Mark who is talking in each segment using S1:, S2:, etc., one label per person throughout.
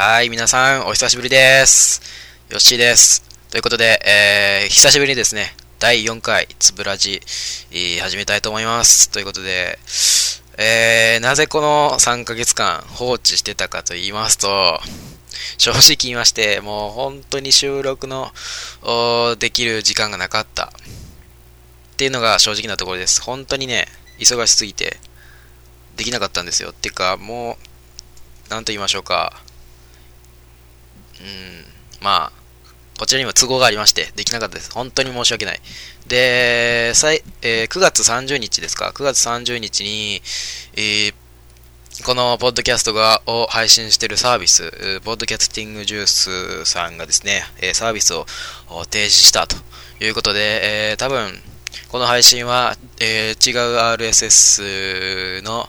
S1: はい、皆さん、お久しぶりです。よっしーです。ということで、えー、久しぶりにですね、第4回、つぶらじ、始めたいと思います。ということで、えー、なぜこの3ヶ月間放置してたかと言いますと、正直言いまして、もう本当に収録のできる時間がなかった。っていうのが正直なところです。本当にね、忙しすぎて、できなかったんですよ。っていうか、もう、なんと言いましょうか。うん、まあ、こちらにも都合がありまして、できなかったです。本当に申し訳ない。で、最えー、9月30日ですか ?9 月30日に、えー、このポッドキャストがを配信しているサービス、ポッドキャスティングジュースさんがですね、サービスを停止したということで、えー、多分、この配信は、えー、違う RSS の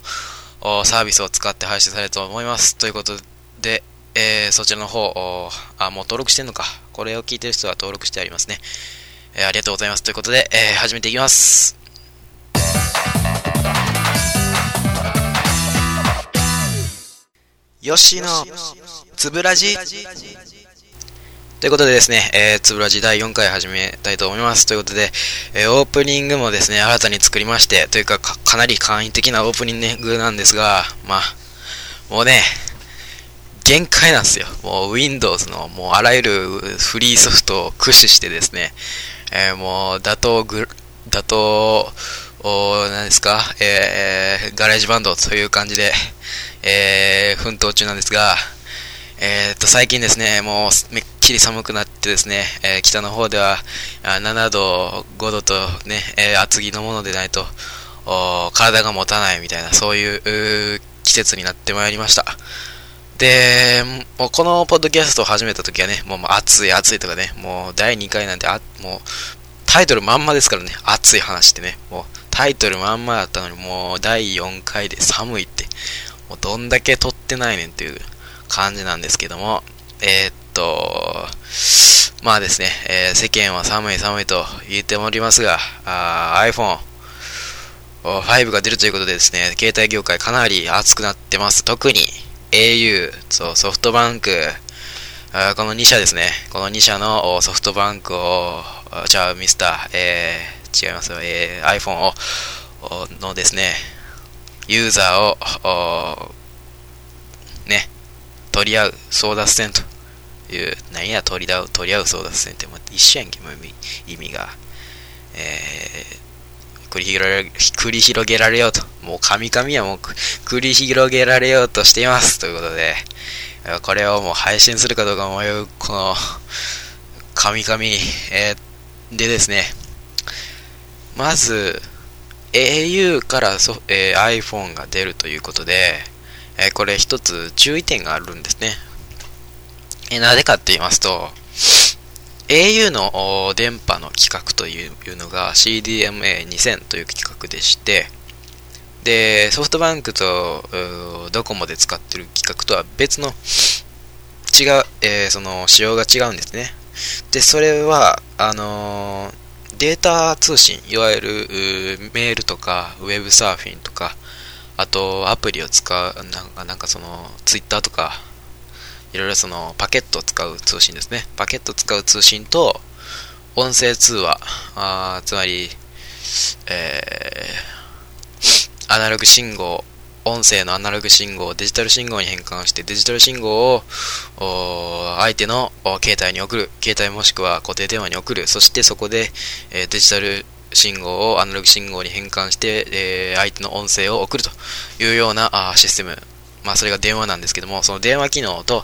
S1: サービスを使って配信されると思います。ということで、えー、そちらの方、あ、もう登録してんのか。これを聞いてる人は登録してありますね。えー、ありがとうございます。ということで、えー、始めていきます。よしの、つぶらじ。ということでですね、えー、つぶらじ第4回始めたいと思います。ということで、えー、オープニングもですね、新たに作りまして、というか、かなり簡易的なオープニングなんですが、まあ、もうね、限界なんですよ。もう Windows のもうあらゆるフリーソフトを駆使してですね、えー、もう打倒グ、打倒、お何ですか、えー、 GarageBand という感じで、えー、奮闘中なんですが、えー、っと、最近ですね、もうめっきり寒くなってですね、えー、北の方では7度、5度とね、えー、厚着のものでないと、体が持たないみたいな、そういう季節になってまいりました。で、もうこのポッドキャストを始めた時はね、もう熱い熱いとかね、もう第2回なんてあ、もうタイトルまんまですからね、熱い話ってね、もうタイトルまんまだったのに、もう第4回で寒いって、もうどんだけ撮ってないねんっていう感じなんですけども、えー、っと、まあですね、えー、世間は寒い寒いと言っておりますが、iPhone5 が出るということでですね、携帯業界かなり熱くなってます。特に au、そう、ソフトバンク、あこの2社ですね。この2社のソフトバンクを、じゃあミスター、えー、違いますよ、えー、iPhone を、のですね、ユーザーを、ね、取り合う争奪戦という、何や取り合う、取り合う争奪戦って、一緒やんけ、も意味が。えー繰り広げ繰り広げられようと。もう神々はもう繰り広げられようとしています。ということで、これをもう配信するかどうか迷う、この、神々、えー、でですね、まず、au からそ、えー、iPhone が出るということで、えー、これ一つ注意点があるんですね。えー、なぜかって言いますと、au の電波の規格というのが CDMA2000 という規格でして、で、ソフトバンクとドコモで使ってる規格とは別の違う、えー、その仕様が違うんですね。で、それは、あの、データ通信、いわゆるメールとかウェブサーフィンとか、あとアプリを使う、なんかなんかそのツイッターとかいろいろそのパケットを使う通信ですね。パケット使う通信と、音声通話、あつまり、えー、アナログ信号、音声のアナログ信号をデジタル信号に変換して、デジタル信号を相手の携帯に送る、携帯もしくは固定電話に送る、そしてそこで、えー、デジタル信号をアナログ信号に変換して、えー、相手の音声を送るというようなあシステム。まあ、それが電話なんですけども、その電話機能と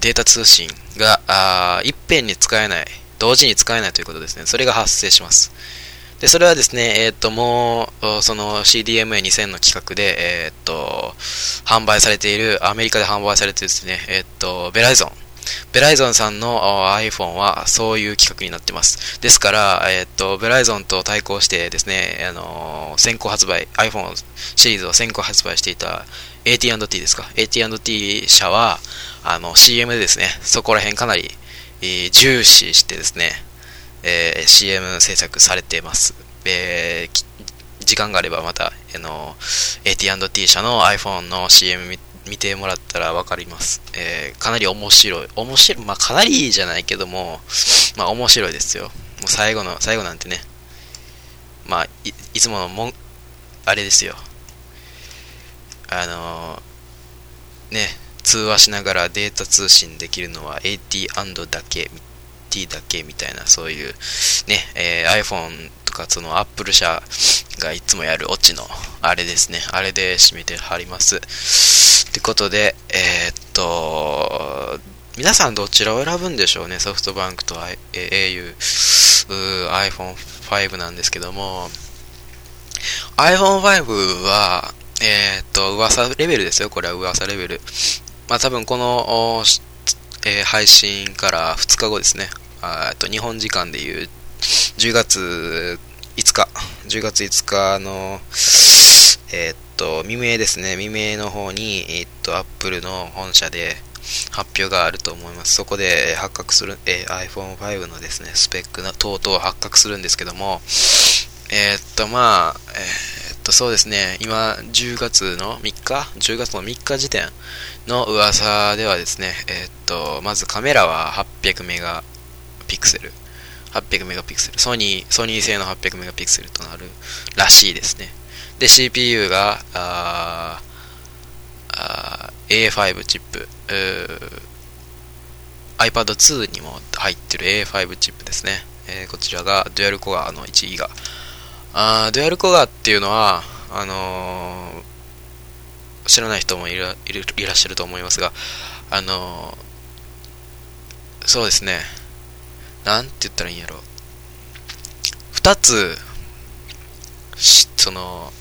S1: データ通信があいっぺんに使えない、同時に使えないということですね。それが発生します。で、それはですね、えっ、ー、と、もう、その CDMA2000 の企画で、えっ、ー、と、販売されている、アメリカで販売されているですね、えっ、ー、と、ベライゾン。ベライゾンさんの iPhone はそういう企画になってます。ですから、えっと、ベライゾンと対抗してですね、あの先行発売、iPhone シリーズを先行発売していた AT&T ですか ?AT&T 社は、あの、CM でですね、そこら辺かなり、えー、重視してですね、えー、CM 制作されています。えー、時間があればまた、あの、AT&T 社の iPhone の CM 見て見てもらったらわかります。えー、かなり面白い。面白い。まあ、かなりじゃないけども、まあ、面白いですよ。もう最後の、最後なんてね、まあ、いいつものもん、あれですよ。あのー、ね、通話しながらデータ通信できるのは AT& だけ、T だけみたいな、そういう、ね、えー、iPhone とか、その Apple 社がいつもやるオチの、あれですね。あれで締めてはります。ってことで、えー、っと、皆さんどちらを選ぶんでしょうね？ソフトバンクと au、iPhone5 なんですけども、iPhone5 は、えー、っと、噂レベルですよ。これは噂レベル。まあ多分この、えー、配信から2日後ですね。あと日本時間でいう10月10月5日の、えー、っと、未明ですね、未明の方に、えー、っと、Apple の本社で発表があると思います。そこで発覚する、えー、iPhone5 のですね、スペックな等々発覚するんですけども、えっと、まあ、えっと、そうですね、今、10月の3日 ?10 月の3日時点の噂ではですね、えっと、まずカメラは800メガピクセル。800メガピクセル。ソニー、ソニー製の800メガピクセルとなるらしいですね。で、CPU が、ああ A5 チップ、iPad 2にも入ってる A5 チップですね。えー、こちらがデュアルコアの1ギガ。あデュアルコアっていうのは、あのー、知らない人もいらいらっしゃると思いますが、あのー、そうですね。なんて言ったらいいんやろ。二つ、しその、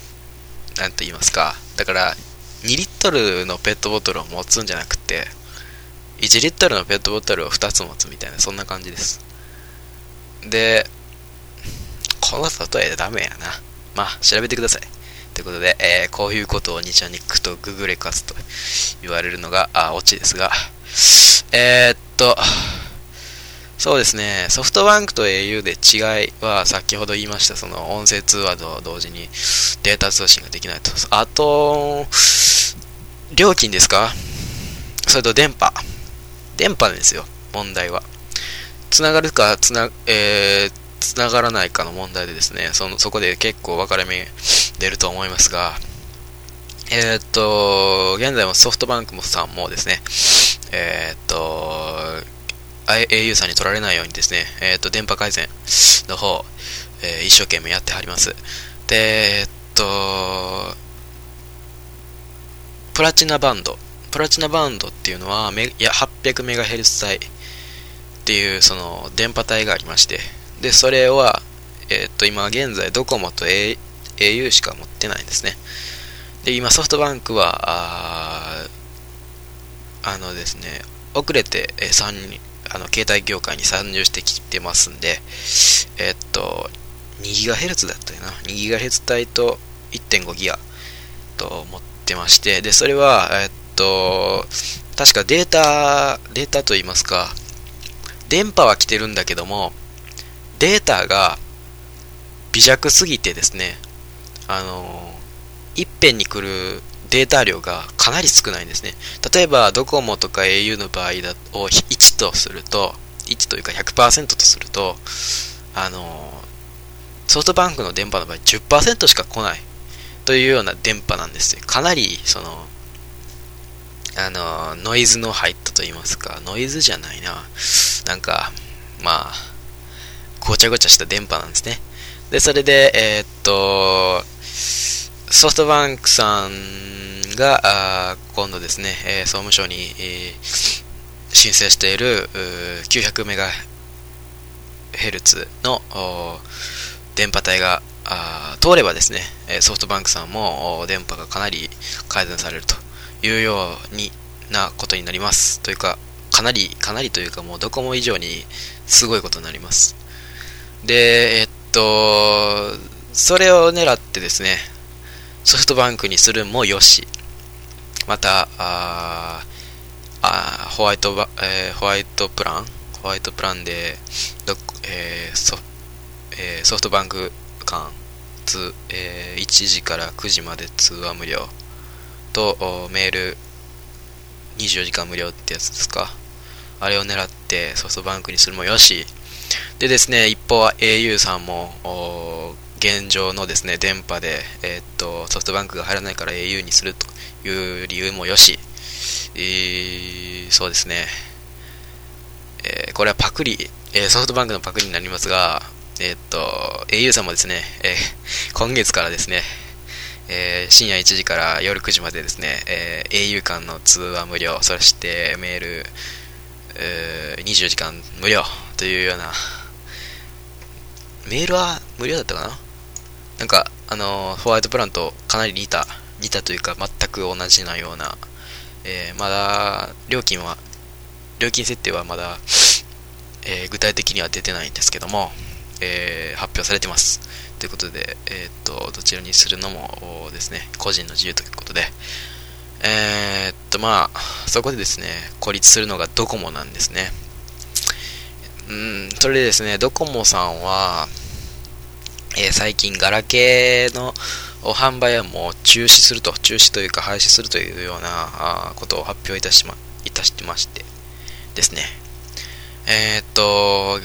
S1: なんと言いますか。だから、2リットルのペットボトルを持つんじゃなくて、1リットルのペットボトルを2つ持つみたいな、そんな感じです。で、この例えダメやな。まあ、調べてください。ということで、えー、こういうことをニチャニックとググレカスと言われるのが、あ、オチですが、えー、っと、そうですね、ソフトバンクと au で違いは先ほど言いました、その音声通話と同時にデータ通信ができないと。あと、料金ですか？それと電波。電波ですよ、問題は。つながるか、つな、えー、つながらないかの問題でですね、その、そこで結構分かれ目出ると思いますが、えー、っと、現在もソフトバンクもさんもですね、えー、っと、au さんに取られないようにですね、えっと、電波改善の方、えー、一生懸命やってはります。で、えっと、プラチナバンド。プラチナバンドっていうのは、いや 800MHz 帯っていうその電波帯がありまして、で、それは、えー、っと、今現在ドコモと au しか持ってないんですね。で、今ソフトバンクは、ああのですね、遅れて3あの携帯業界に参入してきてますんで、えー、っと、2GHz だったよな。2GHz 帯と 1.5GB と持ってまして、で、それは、えー、っと、確かデータ、データと言いますか、電波は来てるんだけども、データが微弱すぎてですね、あのいっぺんに来るデータ量がかなり少ないんですね。例えば、ドコモとか au の場合だを1とすると、1というか100%とすると、あのソフトバンクの電波の場合10%しか来ないというような電波なんですよ。かなり、その、あのノイズの入ったと言いますか、ノイズじゃないな。なんか、まあ、ごちゃごちゃした電波なんですね。で、それで、えー、っと、ソフトバンクさんが、今度ですね、えー、総務省に、えー、申請している 900MHz の電波帯が通ればですね、ソフトバンクさんも電波がかなり改善されるというようになことになります。というか、かなり、かなりというかもうドコモ以上にすごいことになります。で、えっと、それを狙ってですね、ソフトバンクにするもよし、また、ああホワイトバ、えー、ホワイトプラン？ホワイトプランで、どえーソえー、ソフトバンク間、えー、1時から9時まで通話無料。とメール24時間無料ってやつですか？あれを狙ってソフトバンクにするもよし、でですね、一方は au さんも、現状のですね、電波で、えー、っと、ソフトバンクが入らないから au にするという理由もよし、えー、そうですね、えー、これはパクリ、えソフトバンクのパクリになりますが、えっと、au さんもですね、え今月からですね、え深夜1時から夜9時までですね、え au 間の通話無料、そしてメール、えー24時間無料というような、メールは無料だったかな？なんか、あのホワイトプランとかなり似た、似たというか全く同じなような、えー、まだ、料金は、料金設定はまだ、えー、具体的には出てないんですけども、え、発表されてます。ということで、えっと、どちらにするのもですね、個人の自由ということで、え、っと、まあ、そこでですね、孤立するのがドコモなんですね。うん、それでですね、ドコモさんは、えー、最近ガラケーの販売はもう中止すると、中止というか廃止するというようなあことを発表いたしま、いたしてましてですね。えー、っと、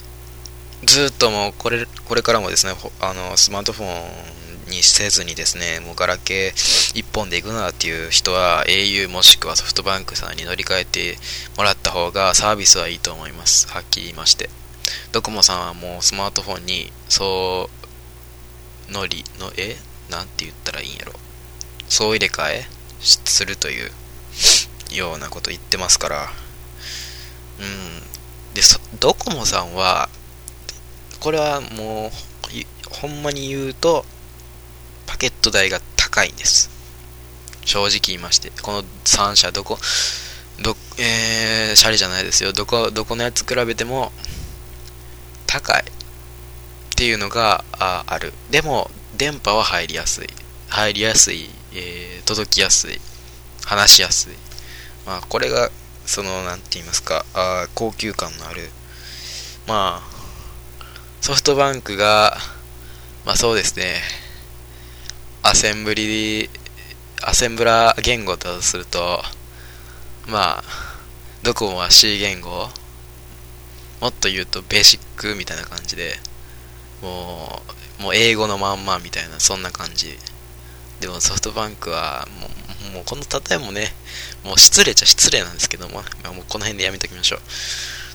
S1: ずっともうこれ、これからもですね、あの、スマートフォンにせずにですね、もうガラケー一本で行くなっていう人は au もしくはソフトバンクさんに乗り換えてもらった方がサービスはいいと思います。はっきり言いまして。ドコモさんはもうスマートフォンにそうのりの、えなんて言ったらいいんやろ。総入れ替え？するというようなこと言ってますから。うん。で、ドコモさんは、これはもう、ほんまに言うと、パケット代が高いんです。正直言いまして。この3社、どこ、ど、えー、シャレじゃないですよ。どこ、どこのやつ比べても、高い。っていうのがあある。でも、電波は入りやすい。入りやすい、えー、届きやすい。話しやすい。まあ、これが、その、なんて言いますか、あ高級感のある。まあ、ソフトバンクが、まあそうですね、アセンブリ、アセンブラ言語だとすると、まあ、ドコモは C 言語もっと言うとベーシックみたいな感じで、もう、もう英語のまんまみたいな、そんな感じ。でもソフトバンクは、もう、もうこの例えもね、もう失礼ちゃ失礼なんですけども、あ、もうこの辺でやめときましょう。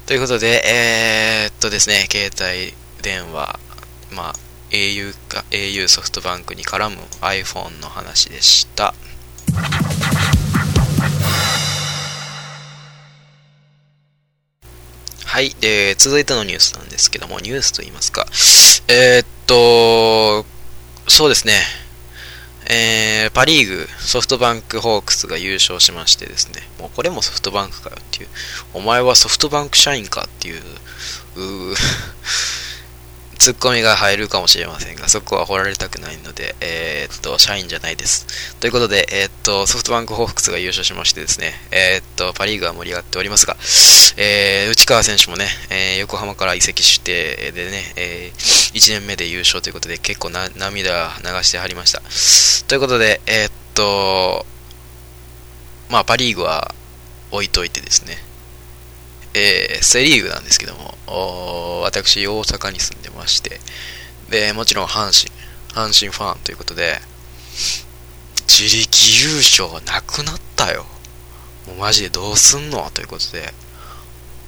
S1: ということで、えー、っとですね、携帯電話、まあ、au か、au ソフトバンクに絡む iPhone の話でした。はい。で、続いてのニュースなんですけども、ニュースと言いますか。えー、っと、そうですね。えー、パリーグ、ソフトバンクホークスが優勝しましてですね。もうこれもソフトバンクかよっていう。お前はソフトバンク社員かっていう、うツッコミが入るかもしれませんが、そこは掘られたくないので、えー、っと、社員じゃないです。ということで、えー、っと、ソフトバンクホークスが優勝しましてですね、えー、っと、パリーグは盛り上がっておりますが、え内川選手もね、え横浜から移籍してでね、え1年目で優勝ということで、結構な涙流してはりました。ということで、えっと、まあ、パリーグは置いといてですね、えー、セ・リーグなんですけども、私、大阪に住んでまして、で、もちろん阪神、阪神ファンということで、自力優勝なくなったよ。もうマジでどうすんのということで、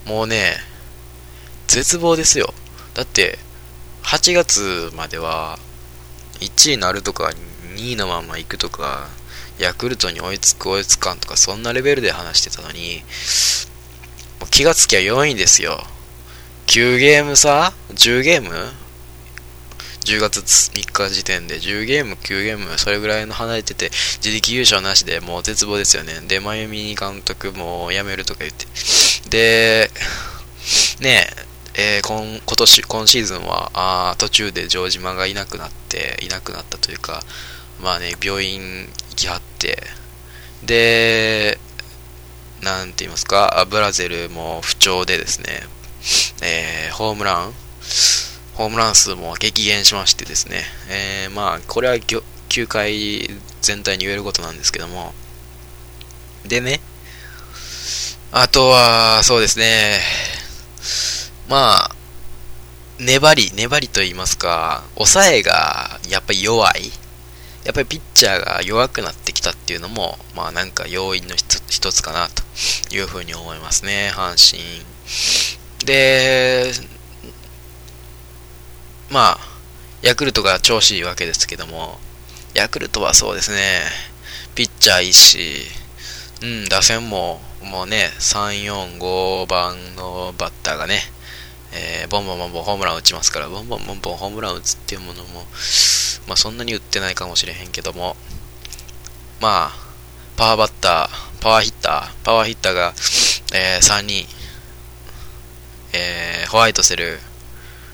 S1: もうね、絶望ですよ。だって、8月までは、1位になるとか、2位のまま行くとか、ヤクルトに追いつく追いつかんとか、そんなレベルで話してたのに、気がつきゃ4位ですよ。9ゲーム差 ?10 ゲーム ?10 月3日時点で10ゲーム、9ゲーム、それぐらいの離れてて、自力優勝なしでもう絶望ですよね。で、真由美監督も辞めるとか言って。で、ねえ、えー、今今年、今シーズンは、あ途中で城島がいなくなって、いなくなったというか、まあね、病院行きはって、で、なんて言いますか、ブラゼルも不調でですね、えー、ホームラン、ホームラン数も激減しましてですね、えー、まあ、これは球界全体に言えることなんですけども、でね、あとは、そうですね。まあ、粘り、粘りと言いますか、抑えがやっぱり弱い。やっぱりピッチャーが弱くなってきたっていうのも、まあなんか要因の一つかなというふうに思いますね、阪神。で、まあ、ヤクルトが調子いいわけですけども、ヤクルトはそうですね、ピッチャーいいし、うん、打線も、もうね、3、4、5番のバッターがね、えー、ボンボンボンボンホームラン打ちますから、ボンボンボンボンホームラン打つっていうものも、まあそんなに打ってないかもしれへんけども、まあ、パワーバッター、パワーヒッター、パワーヒッターが、えー、3人、えー、ホワイトセル、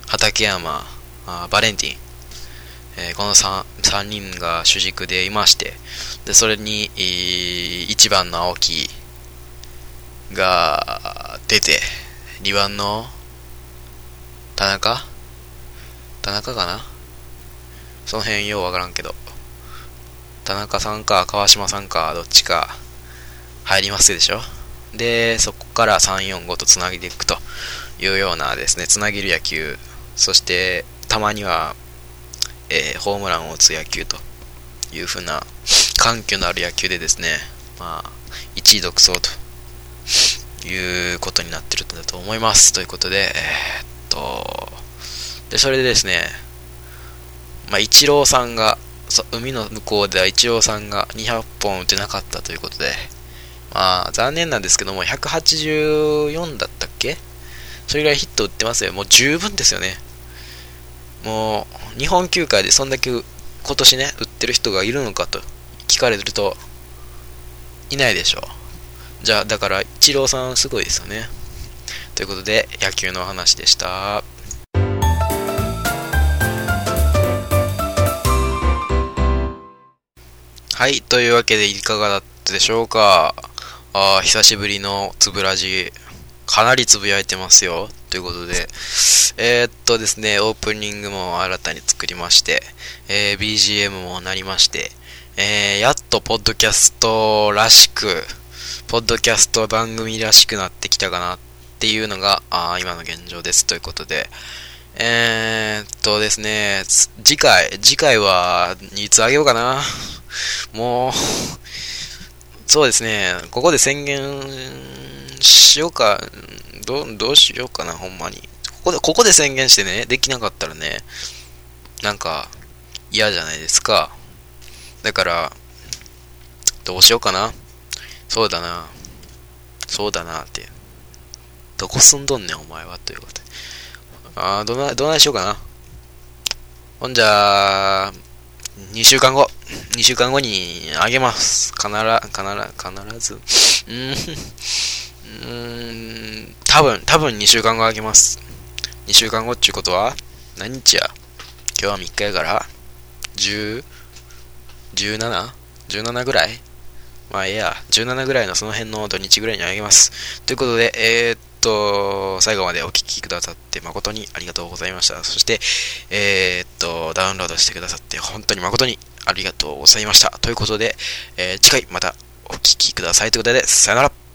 S1: 畠山、あバレンティン、えー、この 3, 3人が主軸でいまして、で、それに、1番の青木が出て、2番の田中？田中かな？その辺ようわからんけど。田中さんか川島さんかどっちか入りますでしょ？で、そこから3、4、5とつなげていくというようなですね、つなげる野球、そしてたまには、えー、ホームランを打つ野球というふうな緩急のある野球でですね、まあ、1位独走ということになってるんだと思います。ということで、えー、と、で、それでですね、まあ、イチローさんが、海の向こうではイチローさんが200本打てなかったということで、まあ、残念なんですけども、184だったっけ？それぐらいヒット打ってますよ。もう十分ですよね。もう、日本球界でそんだけ今年ね、打ってる人がいるのかと聞かれると、いないでしょう。じゃあ、だから、イチローさんすごいですよね。ということで、野球のお話でした。はい、というわけでいかがだったでしょうかあ久しぶりのつぶらじ、かなりつぶやいてますよ。ということで、えー、っとですね、オープニングも新たに作りまして、えー、BGM もなりまして、えー、やっとポッドキャストらしく、ポッドキャスト番組らしくなってきたかなっていうのが、あ今の現状です。ということで、えー、っとですね、次回、次回はいつあげようかな。もう、そうですね、ここで宣言しようか、どどうしようかな、ほんまに。ここで、ここで宣言してね、できなかったらね、なんか嫌じゃないですか。だから、どうしようかな。そうだな。そうだなって。どこ住んどんねん、お前は。ということで。あー、どない、どないしようかな。ほんじゃあ、2週間後。2週間後にあげます。必ず、必ず、うーん、うーん、多分、多分2週間後あげます。2週間後っていうことは、何日や？今日は3日やから、10、17?17 ぐらい？まあええや、17ぐらいのその辺の土日ぐらいにあげます。ということで、えー、っと、最後までお聴きくださって誠にありがとうございました。そして、えー、っと、ダウンロードしてくださって本当に誠にありがとうございました。ということで、えー、次回またお聴きくださいということで、さよなら。